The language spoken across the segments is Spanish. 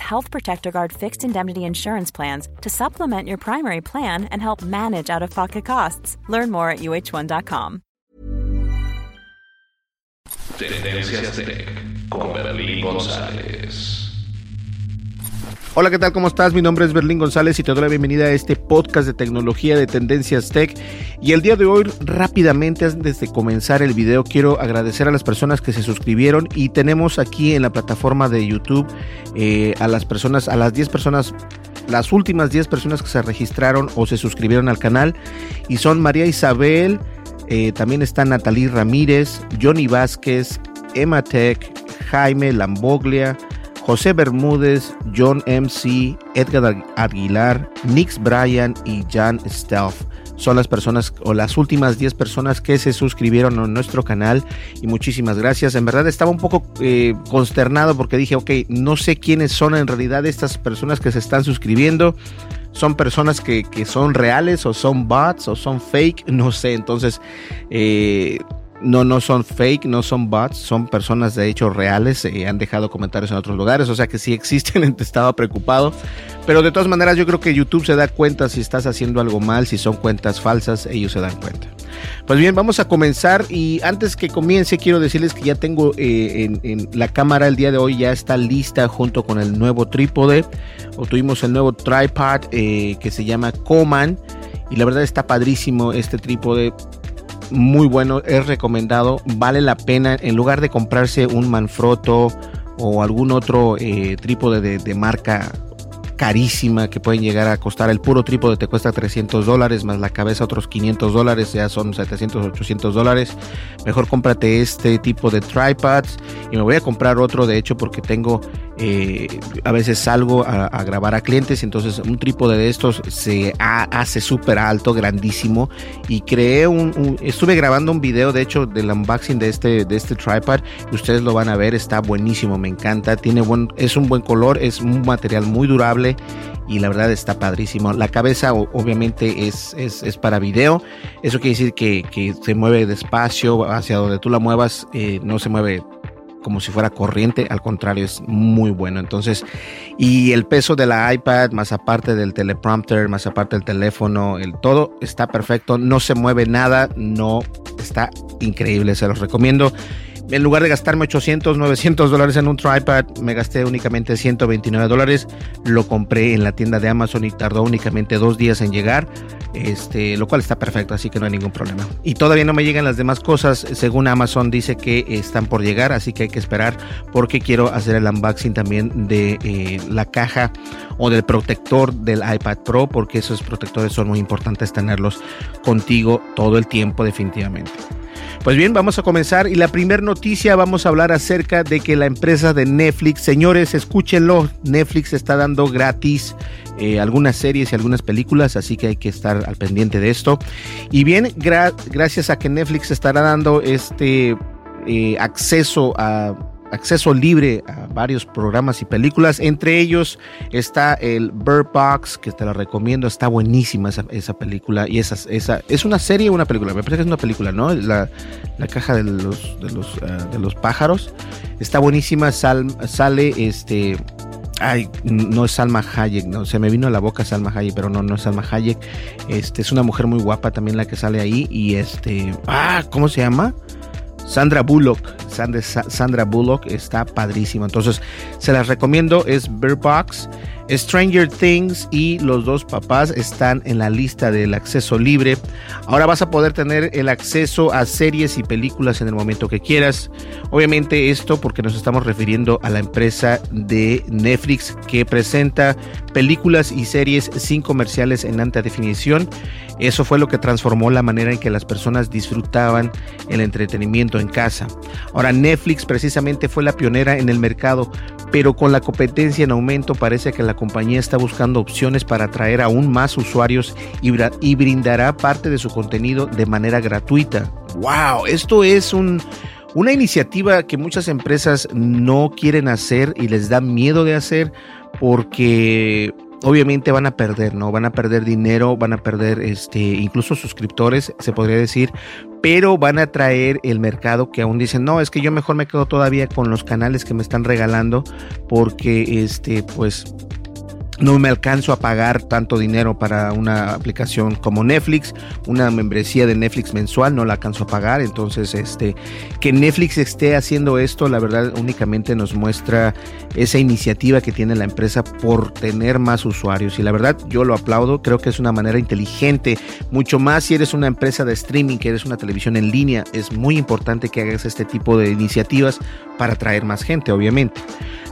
Health Protector Guard fixed indemnity insurance plans to supplement your primary plan and help manage out of pocket costs. Learn more at uh1.com. Tendencias Tech con Berlín González. Hola, ¿qué tal? ¿Cómo estás? Mi nombre es Berlín González y te doy la bienvenida a este podcast de tecnología de Tendencias Tech. Y el día de hoy, rápidamente, antes de comenzar el video, quiero agradecer a las personas que se suscribieron y tenemos aquí en la plataforma de YouTube eh, a las personas, a las 10 personas las últimas 10 personas que se registraron o se suscribieron al canal y son María Isabel, eh, también está Natalie Ramírez, Johnny Vázquez, Emma Tech, Jaime Lamboglia, José Bermúdez, John MC, Edgar Aguilar, Nix Bryan y Jan Stealth. Son las personas o las últimas 10 personas que se suscribieron a nuestro canal y muchísimas gracias. En verdad estaba un poco eh, consternado porque dije, ok, no sé quiénes son en realidad estas personas que se están suscribiendo son personas que, que, son reales o son bots o son fake, no sé. Entonces, eh, no, no son fake, no son bots, son personas de hecho reales, eh, han dejado comentarios en otros lugares, o sea que sí existen, estaba preocupado. Pero de todas maneras yo creo que YouTube se da cuenta si estás haciendo algo mal, si son cuentas falsas, ellos se dan cuenta. Pues bien, vamos a comenzar y antes que comience quiero decirles que ya tengo eh, en, la cámara el día de hoy ya está lista junto con el nuevo trípode, o tuvimos el nuevo tripod eh, que se llama Coman y la verdad está padrísimo este trípode muy bueno, es recomendado, vale la pena en lugar de comprarse un Manfrotto o algún otro eh, trípode de, de, marca carísima que pueden llegar a costar. El puro trípode te cuesta 300 dólares, más la cabeza otros 500 dólares, ya son 700, 800 dólares. Mejor cómprate este tipo de tripods y me voy a comprar otro, de hecho, porque tengo, eh, a veces salgo a, grabar a clientes, entonces un trípode de estos se hace súper alto, grandísimo y creé un, estuve grabando un video, de hecho, del unboxing de este, de este tripod ustedes lo van a ver, está buenísimo, me encanta, tiene buen, es un buen color, es un material muy durable y la verdad está padrísimo. La cabeza obviamente es, es, es para video, eso quiere decir que, que, se mueve despacio hacia donde tú la muevas, eh, no se mueve como si fuera corriente, al contrario, es muy bueno. Entonces, y el peso de la iPad, más aparte del teleprompter, más aparte del teléfono, el todo está perfecto, no se mueve nada, no está increíble, se los recomiendo. En lugar de gastarme 800, 900 dólares en un tripod, me gasté únicamente 129 dólares. Lo compré en la tienda de Amazon y tardó únicamente dos días en llegar, este, lo cual está perfecto, así que no hay ningún problema. Y todavía no me llegan las demás cosas, según Amazon dice que están por llegar, así que hay que esperar porque quiero hacer el unboxing también de eh, la caja o del protector del iPad Pro, porque esos protectores son muy importantes tenerlos contigo todo el tiempo definitivamente. Pues bien, vamos a comenzar y la primera noticia vamos a hablar acerca de que la empresa de Netflix, señores, escúchenlo, Netflix está dando gratis eh, algunas series y algunas películas, así que hay que estar al pendiente de esto. Y bien, gra gracias a que Netflix estará dando este eh, acceso a acceso libre a varios programas y películas. Entre ellos está el Bird Box, que te la recomiendo. Está buenísima esa, película. Y esa, esa, ¿Es una serie o una película? Me parece que es una película, ¿no? La, la caja de los, de los, uh, de los pájaros. Está buenísima. Sal, sale este. Ay, no es Salma Hayek, no, se me vino a la boca Salma Hayek, pero no, no es Salma Hayek. Este, es una mujer muy guapa también la que sale ahí. Y este. Ah, ¿cómo se llama? Sandra Bullock Sandra Bullock está padrísimo. Entonces, se las recomiendo. Es Bird Box. Stranger Things y Los dos papás están en la lista del acceso libre. Ahora vas a poder tener el acceso a series y películas en el momento que quieras. Obviamente esto porque nos estamos refiriendo a la empresa de Netflix que presenta películas y series sin comerciales en alta definición. Eso fue lo que transformó la manera en que las personas disfrutaban el entretenimiento en casa. Ahora Netflix precisamente fue la pionera en el mercado, pero con la competencia en aumento parece que la compañía está buscando opciones para atraer aún más usuarios y, brindará parte de su contenido de manera gratuita. ¡Wow! Esto es un, una iniciativa que muchas empresas no quieren hacer y les da miedo de hacer porque obviamente van a perder, ¿no? Van a perder dinero, van a perder este, incluso suscriptores, se podría decir, pero van a traer el mercado que aún dicen, no, es que yo mejor me quedo todavía con los canales que me están regalando porque este, pues no me alcanzo a pagar tanto dinero para una aplicación como Netflix, una membresía de Netflix mensual, no la alcanzo a pagar. Entonces, este, que Netflix esté haciendo esto, la verdad, únicamente nos muestra esa iniciativa que tiene la empresa por tener más usuarios. Y la verdad, yo lo aplaudo, creo que es una manera inteligente, mucho más si eres una empresa de streaming, que eres una televisión en línea, es muy importante que hagas este tipo de iniciativas para atraer más gente, obviamente.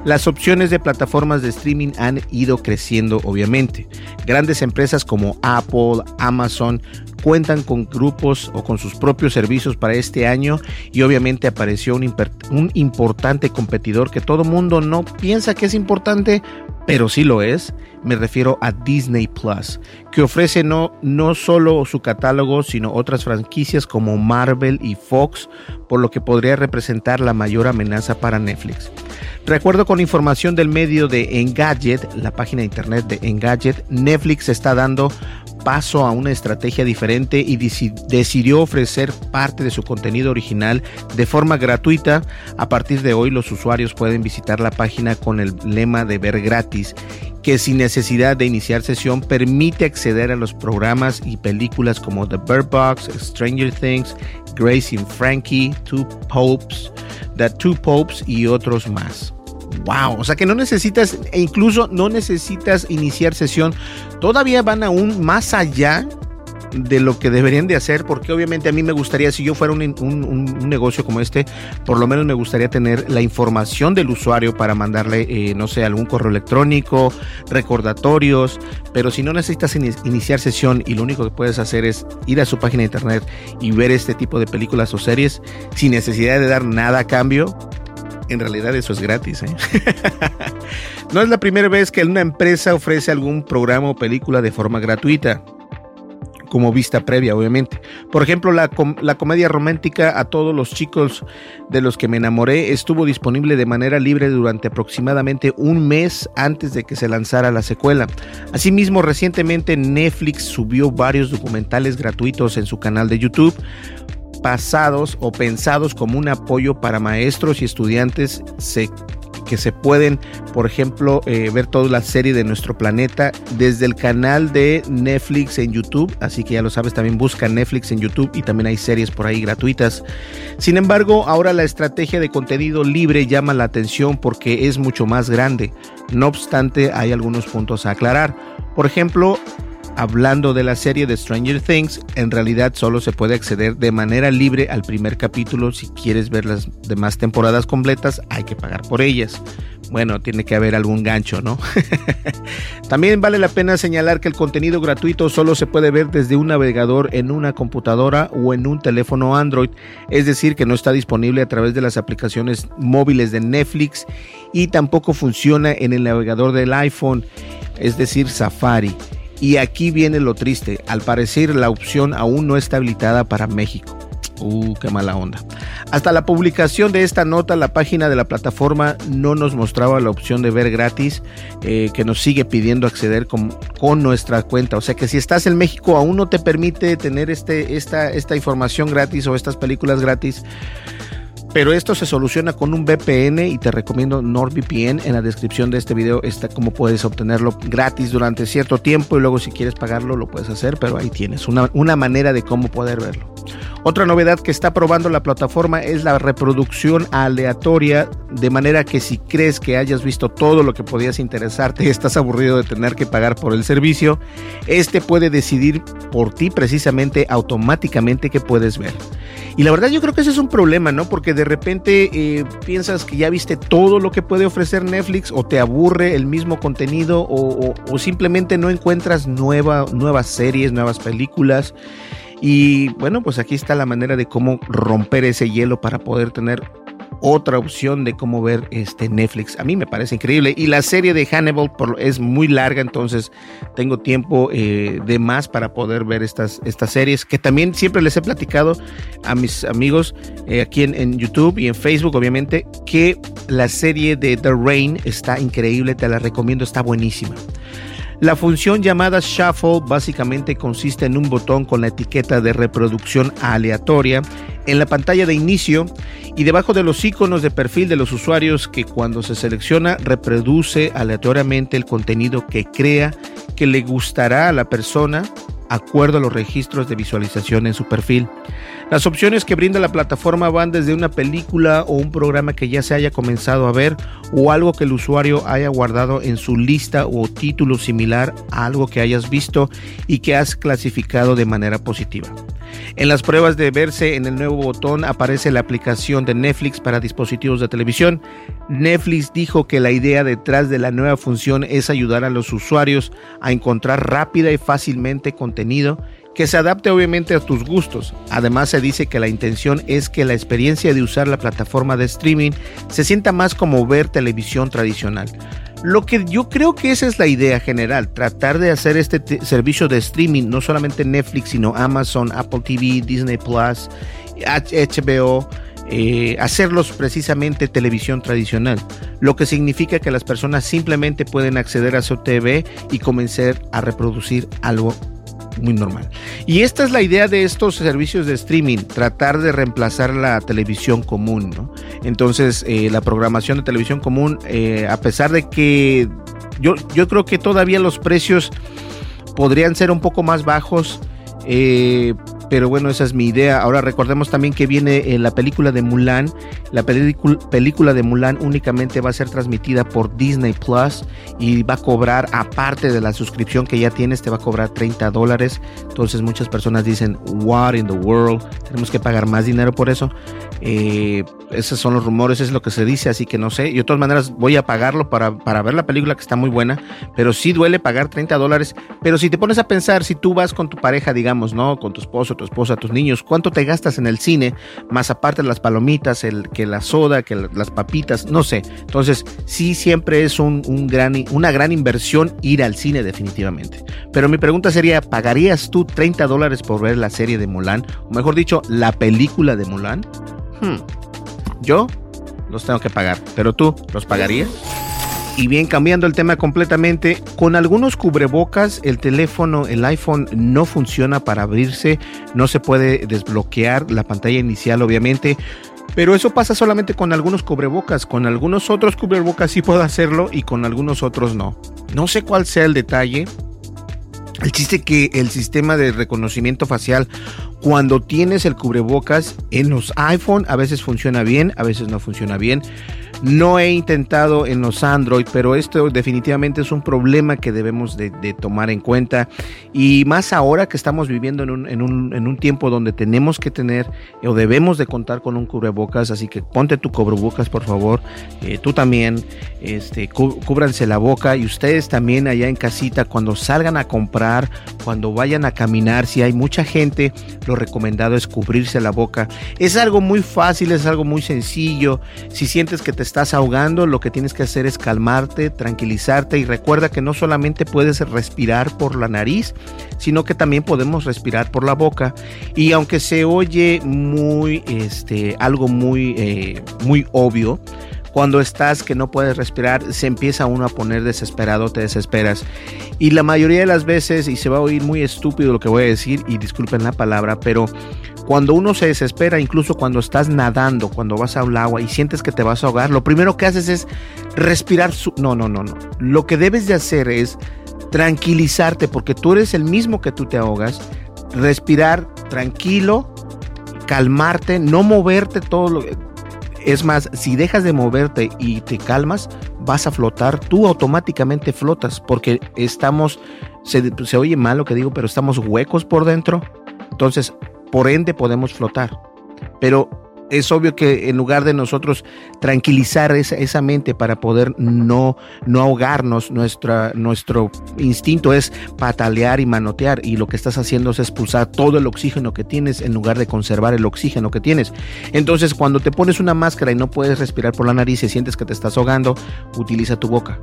Las opciones de plataformas de streaming han ido creciendo obviamente. Grandes empresas como Apple, Amazon cuentan con grupos o con sus propios servicios para este año y obviamente apareció un, un importante competidor que todo mundo no piensa que es importante, pero sí lo es. Me refiero a Disney Plus, que ofrece no, no solo su catálogo, sino otras franquicias como Marvel y Fox, por lo que podría representar la mayor amenaza para Netflix. Recuerdo con información del medio de Engadget, la página de internet de Engadget, Netflix está dando paso a una estrategia diferente y decidió ofrecer parte de su contenido original de forma gratuita. A partir de hoy los usuarios pueden visitar la página con el lema de ver gratis que sin necesidad de iniciar sesión permite acceder a los programas y películas como The Bird Box, Stranger Things, Grace and Frankie, Two Popes, The Two Popes y otros más. Wow, o sea que no necesitas, e incluso no necesitas iniciar sesión. Todavía van aún más allá de lo que deberían de hacer, porque obviamente a mí me gustaría, si yo fuera un, negocio como este, por lo menos me gustaría tener la información del usuario para mandarle, eh, no sé, algún correo electrónico, recordatorios, pero si no necesitas iniciar sesión y lo único que puedes hacer es ir a su página de internet y ver este tipo de películas o series sin necesidad de dar nada a cambio, en realidad eso es gratis. ¿eh? no es la primera vez que una empresa ofrece algún programa o película de forma gratuita como vista previa, obviamente. Por ejemplo, la, la, comedia romántica A todos los chicos de los que me enamoré estuvo disponible de manera libre durante aproximadamente un mes antes de que se lanzara la secuela. Asimismo, recientemente Netflix subió varios documentales gratuitos en su canal de YouTube pasados o pensados como un apoyo para maestros y estudiantes que se pueden, por ejemplo, eh, ver toda la serie de nuestro planeta desde el canal de Netflix en YouTube. Así que ya lo sabes, también busca Netflix en YouTube y también hay series por ahí gratuitas. Sin embargo, ahora la estrategia de contenido libre llama la atención porque es mucho más grande. No obstante, hay algunos puntos a aclarar. Por ejemplo, hablando de la serie de Stranger Things, en realidad solo se puede acceder de manera libre al primer capítulo. Si quieres ver las demás temporadas completas, hay que pagar por ellas. Bueno, tiene que haber algún gancho, ¿no? También vale la pena señalar que el contenido gratuito solo se puede ver desde un navegador en una computadora o en un teléfono Android, es decir, que no está disponible a través de las aplicaciones móviles de Netflix y tampoco funciona en el navegador del iPhone, es decir, Safari. Y aquí viene lo triste, al parecer la opción aún no está habilitada para México. Uh, qué mala onda. Hasta la publicación de esta nota, la página de la plataforma no nos mostraba la opción de ver gratis, eh, que nos sigue pidiendo acceder con, con, nuestra cuenta. O sea que si estás en México, aún no te permite tener este, esta, esta información gratis o estas películas gratis. Pero esto se soluciona con un VPN y te recomiendo NordVPN. En la descripción de este video está cómo puedes obtenerlo gratis durante cierto tiempo y luego si quieres pagarlo lo puedes hacer, pero ahí tienes una, una manera de cómo poder verlo. Otra novedad que está probando la plataforma es la reproducción aleatoria, de manera que si crees que hayas visto todo lo que podías interesarte y estás aburrido de tener que pagar por el servicio, este puede decidir por ti precisamente automáticamente qué puedes ver. Y la verdad yo creo que ese es un problema, ¿no? Porque de repente eh, piensas que ya viste todo lo que puede ofrecer Netflix o te aburre el mismo contenido o, o, o simplemente no encuentras nueva, nuevas series, nuevas películas. Y bueno, pues aquí está la manera de cómo romper ese hielo para poder tener otra opción de cómo ver este Netflix. A mí me parece increíble. Y la serie de Hannibal por, es muy larga, entonces tengo tiempo eh, de más para poder ver estas, estas series, que también siempre les he platicado a mis amigos eh, aquí en, en, YouTube y en Facebook, obviamente, que la serie de The Rain está increíble, te la recomiendo, está buenísima. La función llamada Shuffle básicamente consiste en un botón con la etiqueta de reproducción aleatoria en la pantalla de inicio y debajo de los iconos de perfil de los usuarios que cuando se selecciona reproduce aleatoriamente el contenido que crea que le gustará a la persona acuerdo a los registros de visualización en su perfil. Las opciones que brinda la plataforma van desde una película o un programa que ya se haya comenzado a ver o algo que el usuario haya guardado en su lista o título similar a algo que hayas visto y que has clasificado de manera positiva. En las pruebas de verse en el nuevo botón aparece la aplicación de Netflix para dispositivos de televisión. Netflix dijo que la idea detrás de la nueva función es ayudar a los usuarios a encontrar rápida y fácilmente contenido que se adapte obviamente a tus gustos. Además se dice que la intención es que la experiencia de usar la plataforma de streaming se sienta más como ver televisión tradicional. Lo que yo creo que esa es la idea general, tratar de hacer este servicio de streaming, no solamente Netflix, sino Amazon, Apple TV, Disney Plus, HBO, eh, hacerlos precisamente televisión tradicional, lo que significa que las personas simplemente pueden acceder a su TV y comenzar a reproducir algo muy normal. Y esta es la idea de estos servicios de streaming, tratar de reemplazar la televisión común. Entonces, eh, la programación de televisión común, eh, a pesar de que yo, yo creo que todavía los precios podrían ser un poco más bajos, eh, pero bueno, esa es mi idea. Ahora recordemos también que viene la película de Mulan. La película de Mulan únicamente va a ser transmitida por Disney Plus y va a cobrar, aparte de la suscripción que ya tienes, te va a cobrar 30 dólares. Entonces muchas personas dicen, what in the world? Tenemos que pagar más dinero por eso. Eh, esos son los rumores, es lo que se dice, así que no sé. Y de todas maneras voy a pagarlo para, para ver la película que está muy buena, pero sí duele pagar 30 dólares. Pero si te pones a pensar, si tú vas con tu pareja, digamos, ¿no? Con tu esposo, tu esposa, tus niños, ¿cuánto te gastas en el cine? Más aparte las palomitas, el, que la soda, que las papitas, no sé. Entonces, sí siempre es un gran, una gran inversión ir al cine definitivamente. Pero mi pregunta sería, ¿pagarías tú 30 dólares por ver la serie de Mulan? O mejor dicho, la película de Mulan. Hmm. Yo los tengo que pagar, pero tú los pagarías. Y bien, cambiando el tema completamente, con algunos cubrebocas el teléfono, el iPhone no funciona para abrirse, no se puede desbloquear la pantalla inicial obviamente, pero eso pasa solamente con algunos cubrebocas, con algunos otros cubrebocas sí puedo hacerlo y con algunos otros no. No sé cuál sea el detalle, el chiste que el sistema de reconocimiento facial, cuando tienes el cubrebocas en los iPhone, a veces funciona bien, a veces no funciona bien. No he intentado en los Android, pero esto definitivamente es un problema que debemos de, tomar en cuenta. Y más ahora que estamos viviendo en un, en, un, en un, tiempo donde tenemos que tener o debemos de contar con un cubrebocas. Así que ponte tu cubrebocas, por favor. Eh, tú también, este, cú, cúbranse la boca. Y ustedes también allá en casita, cuando salgan a comprar, cuando vayan a caminar, si hay mucha gente, lo recomendado es cubrirse la boca. Es algo muy fácil, es algo muy sencillo. Si sientes que te estás ahogando, lo que tienes que hacer es calmarte, tranquilizarte y recuerda que no solamente puedes respirar por la nariz, sino que también podemos respirar por la boca. Y aunque se oye muy, este, algo muy, eh, muy obvio, Cuando estás que no puedes respirar, se empieza uno a poner desesperado, te desesperas. Y la mayoría de las veces, y se va a oír muy estúpido lo que voy a decir, y disculpen la palabra, pero cuando uno se desespera, incluso cuando estás nadando, cuando vas al agua y sientes que te vas a ahogar, lo primero que haces es respirar. Su no, no, no, no. Lo que debes de hacer es tranquilizarte porque tú eres el mismo que tú te ahogas. Respirar tranquilo, calmarte, no moverte todo lo es más, si dejas de moverte y te calmas, vas a flotar, tú automáticamente flotas porque estamos, se, oye mal lo que digo, pero estamos huecos por dentro. Entonces, por ende podemos flotar. Pero es obvio que en lugar de nosotros tranquilizar esa, mente para poder no, no ahogarnos, nuestra, nuestro instinto es patalear y manotear y lo que estás haciendo es expulsar todo el oxígeno que tienes en lugar de conservar el oxígeno que tienes. Entonces cuando te pones una máscara y no puedes respirar por la nariz y sientes que te estás ahogando, utiliza tu boca.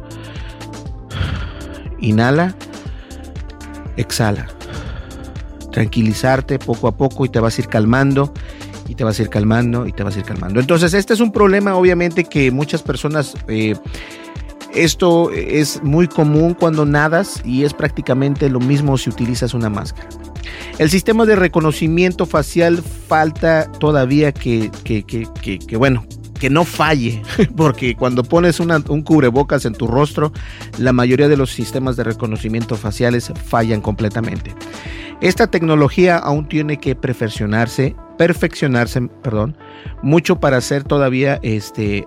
Inhala, exhala tranquilizarte poco a poco y te vas a ir calmando y te vas a ir calmando y te vas a ir calmando. Entonces, este es un problema obviamente que muchas personas... Eh, esto es muy común cuando nadas y es prácticamente lo mismo si utilizas una máscara. El sistema de reconocimiento facial falta todavía que, que, que, que bueno, que no falle, porque cuando pones un cubrebocas en tu rostro, la mayoría de los sistemas de reconocimiento faciales fallan completamente. Esta tecnología aún tiene que perfeccionarse, perfeccionarse, perdón, mucho para ser todavía este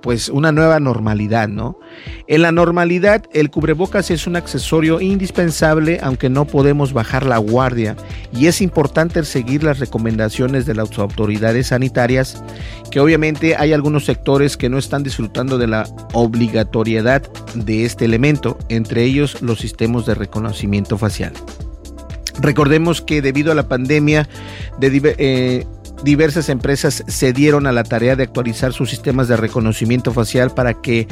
pues una nueva normalidad, ¿no? En la normalidad el cubrebocas es un accesorio indispensable aunque no podemos bajar la guardia y es importante seguir las recomendaciones de las autoridades sanitarias que obviamente hay algunos sectores que no están disfrutando de la obligatoriedad de este elemento, entre ellos los sistemas de reconocimiento facial. Recordemos que debido a la pandemia, de, eh, diversas empresas se dieron a la tarea de actualizar sus sistemas de reconocimiento facial para que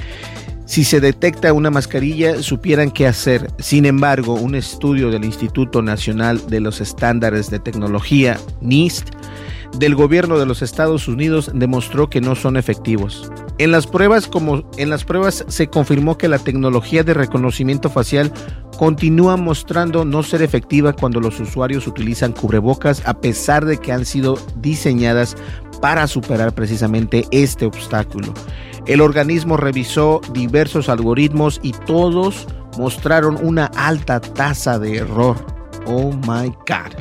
si se detecta una mascarilla supieran qué hacer. Sin embargo, un estudio del Instituto Nacional de los Estándares de Tecnología, NIST, del gobierno de los Estados Unidos demostró que no son efectivos. En las pruebas como en las pruebas se confirmó que la tecnología de reconocimiento facial continúa mostrando no ser efectiva cuando los usuarios utilizan cubrebocas a pesar de que han sido diseñadas para superar precisamente este obstáculo. El organismo revisó diversos algoritmos y todos mostraron una alta tasa de error. Oh my God.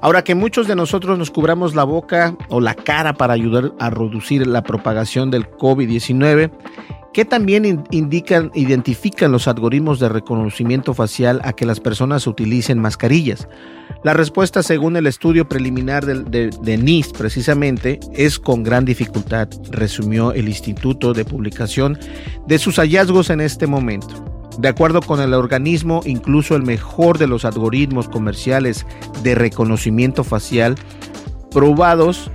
Ahora que muchos de nosotros nos cubramos la boca o la cara para ayudar a reducir la propagación del COVID-19, ¿qué también indican, identifican los algoritmos de reconocimiento facial a que las personas utilicen mascarillas? La respuesta, según el estudio preliminar de, de, NIST precisamente, es con gran dificultad, resumió el Instituto de Publicación de sus hallazgos en este momento. De acuerdo con el organismo, incluso el mejor de los algoritmos comerciales de reconocimiento facial probados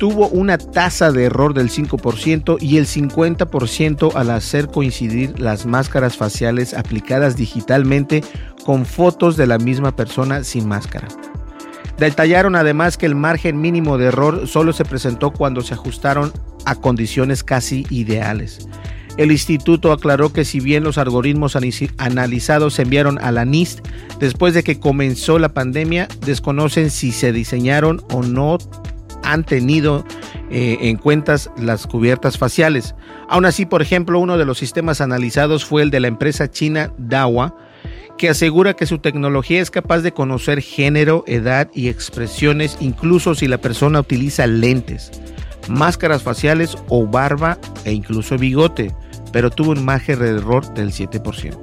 tuvo una tasa de error del 5% y el 50% al hacer coincidir las máscaras faciales aplicadas digitalmente con fotos de la misma persona sin máscara. Detallaron además que el margen mínimo de error solo se presentó cuando se ajustaron a condiciones casi ideales. El instituto aclaró que si bien los algoritmos analizados se enviaron a la NIST después de que comenzó la pandemia, desconocen si se diseñaron o no han tenido eh, en cuenta las cubiertas faciales. Aún así, por ejemplo, uno de los sistemas analizados fue el de la empresa china Dawa, que asegura que su tecnología es capaz de conocer género, edad y expresiones, incluso si la persona utiliza lentes máscaras faciales o barba e incluso bigote, pero tuvo un margen de error del 7%.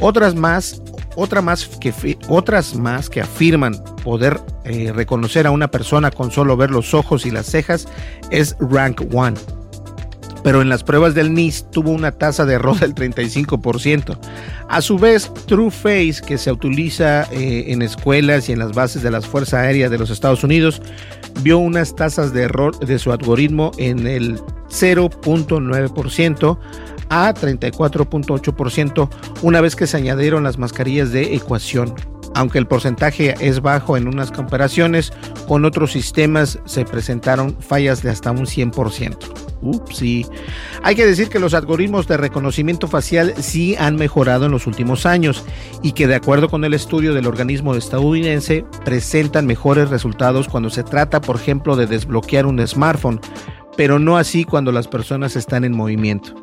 Otras más, otra más que, otras más que afirman poder eh, reconocer a una persona con solo ver los ojos y las cejas es Rank One. Pero en las pruebas del NIST tuvo una tasa de error del 35%. A su vez, True Face, que se utiliza eh, en escuelas y en las bases de las Fuerzas Aéreas de los Estados Unidos, vio unas tasas de error de su algoritmo en el 0.9% a 34.8% una vez que se añadieron las mascarillas de ecuación. Aunque el porcentaje es bajo en unas comparaciones, con otros sistemas se presentaron fallas de hasta un 100%. Ups, sí. Hay que decir que los algoritmos de reconocimiento facial sí han mejorado en los últimos años y que de acuerdo con el estudio del organismo estadounidense presentan mejores resultados cuando se trata, por ejemplo, de desbloquear un smartphone, pero no así cuando las personas están en movimiento.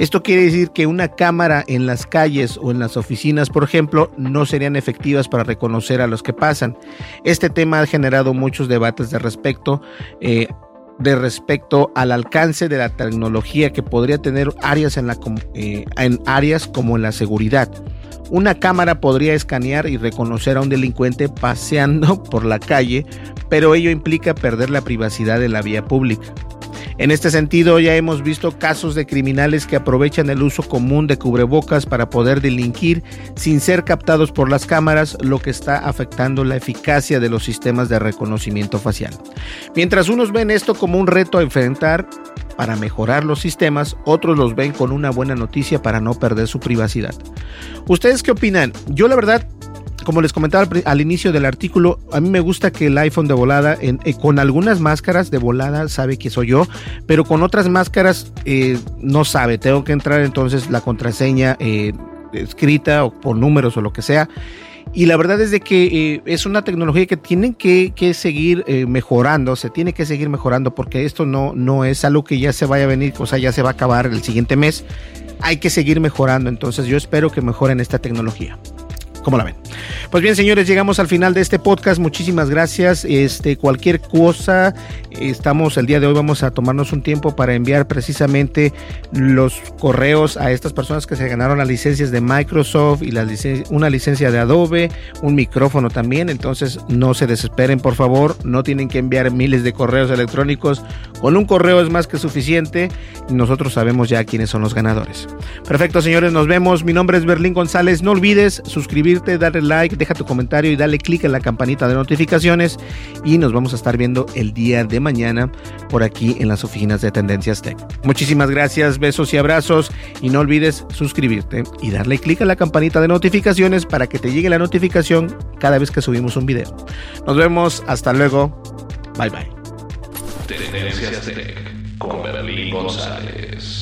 Esto quiere decir que una cámara en las calles o en las oficinas, por ejemplo, no serían efectivas para reconocer a los que pasan. Este tema ha generado muchos debates de respecto. Eh, de respecto al alcance de la tecnología que podría tener áreas en, la, eh, en áreas como en la seguridad. Una cámara podría escanear y reconocer a un delincuente paseando por la calle, pero ello implica perder la privacidad de la vía pública. En este sentido, ya hemos visto casos de criminales que aprovechan el uso común de cubrebocas para poder delinquir sin ser captados por las cámaras, lo que está afectando la eficacia de los sistemas de reconocimiento facial. Mientras unos ven esto como un reto a enfrentar, para mejorar los sistemas, otros los ven con una buena noticia para no perder su privacidad. ¿Ustedes qué opinan? Yo la verdad como les comentaba al, inicio del artículo, a mí me gusta que el iPhone de volada, eh, con algunas máscaras de volada sabe que soy yo, pero con otras máscaras eh, no sabe. Tengo que entrar entonces la contraseña eh, escrita o por números o lo que sea. Y la verdad es de que es una tecnología que tienen que, seguir mejorando, se tiene que seguir mejorando porque esto no, no es algo que ya se vaya a venir, o sea, ya se va a acabar el siguiente mes. Hay que seguir mejorando, entonces yo espero que mejoren esta tecnología. ¿Cómo la ven? Pues bien, señores, llegamos al final de este podcast. Muchísimas gracias. Este, cualquier cosa, estamos el día de hoy, vamos a tomarnos un tiempo para enviar precisamente los correos a estas personas que se ganaron las licencias de Microsoft y la una licencia de Adobe, un micrófono también. Entonces, no se desesperen, por favor. No tienen que enviar miles de correos electrónicos. Con un correo es más que suficiente. Nosotros sabemos ya quiénes son los ganadores. Perfecto, señores, nos vemos. Mi nombre es Berlín González. No olvides suscribirte darle like, deja tu comentario y dale click en la campanita de notificaciones y nos vamos a estar viendo el día de mañana por aquí en las oficinas de Tendencias Tech. Muchísimas gracias, besos y abrazos y no olvides suscribirte y darle click a la campanita de notificaciones para que te llegue la notificación cada vez que subimos un video. Nos vemos, hasta luego, bye bye. Tendencias Tech con Berlín González.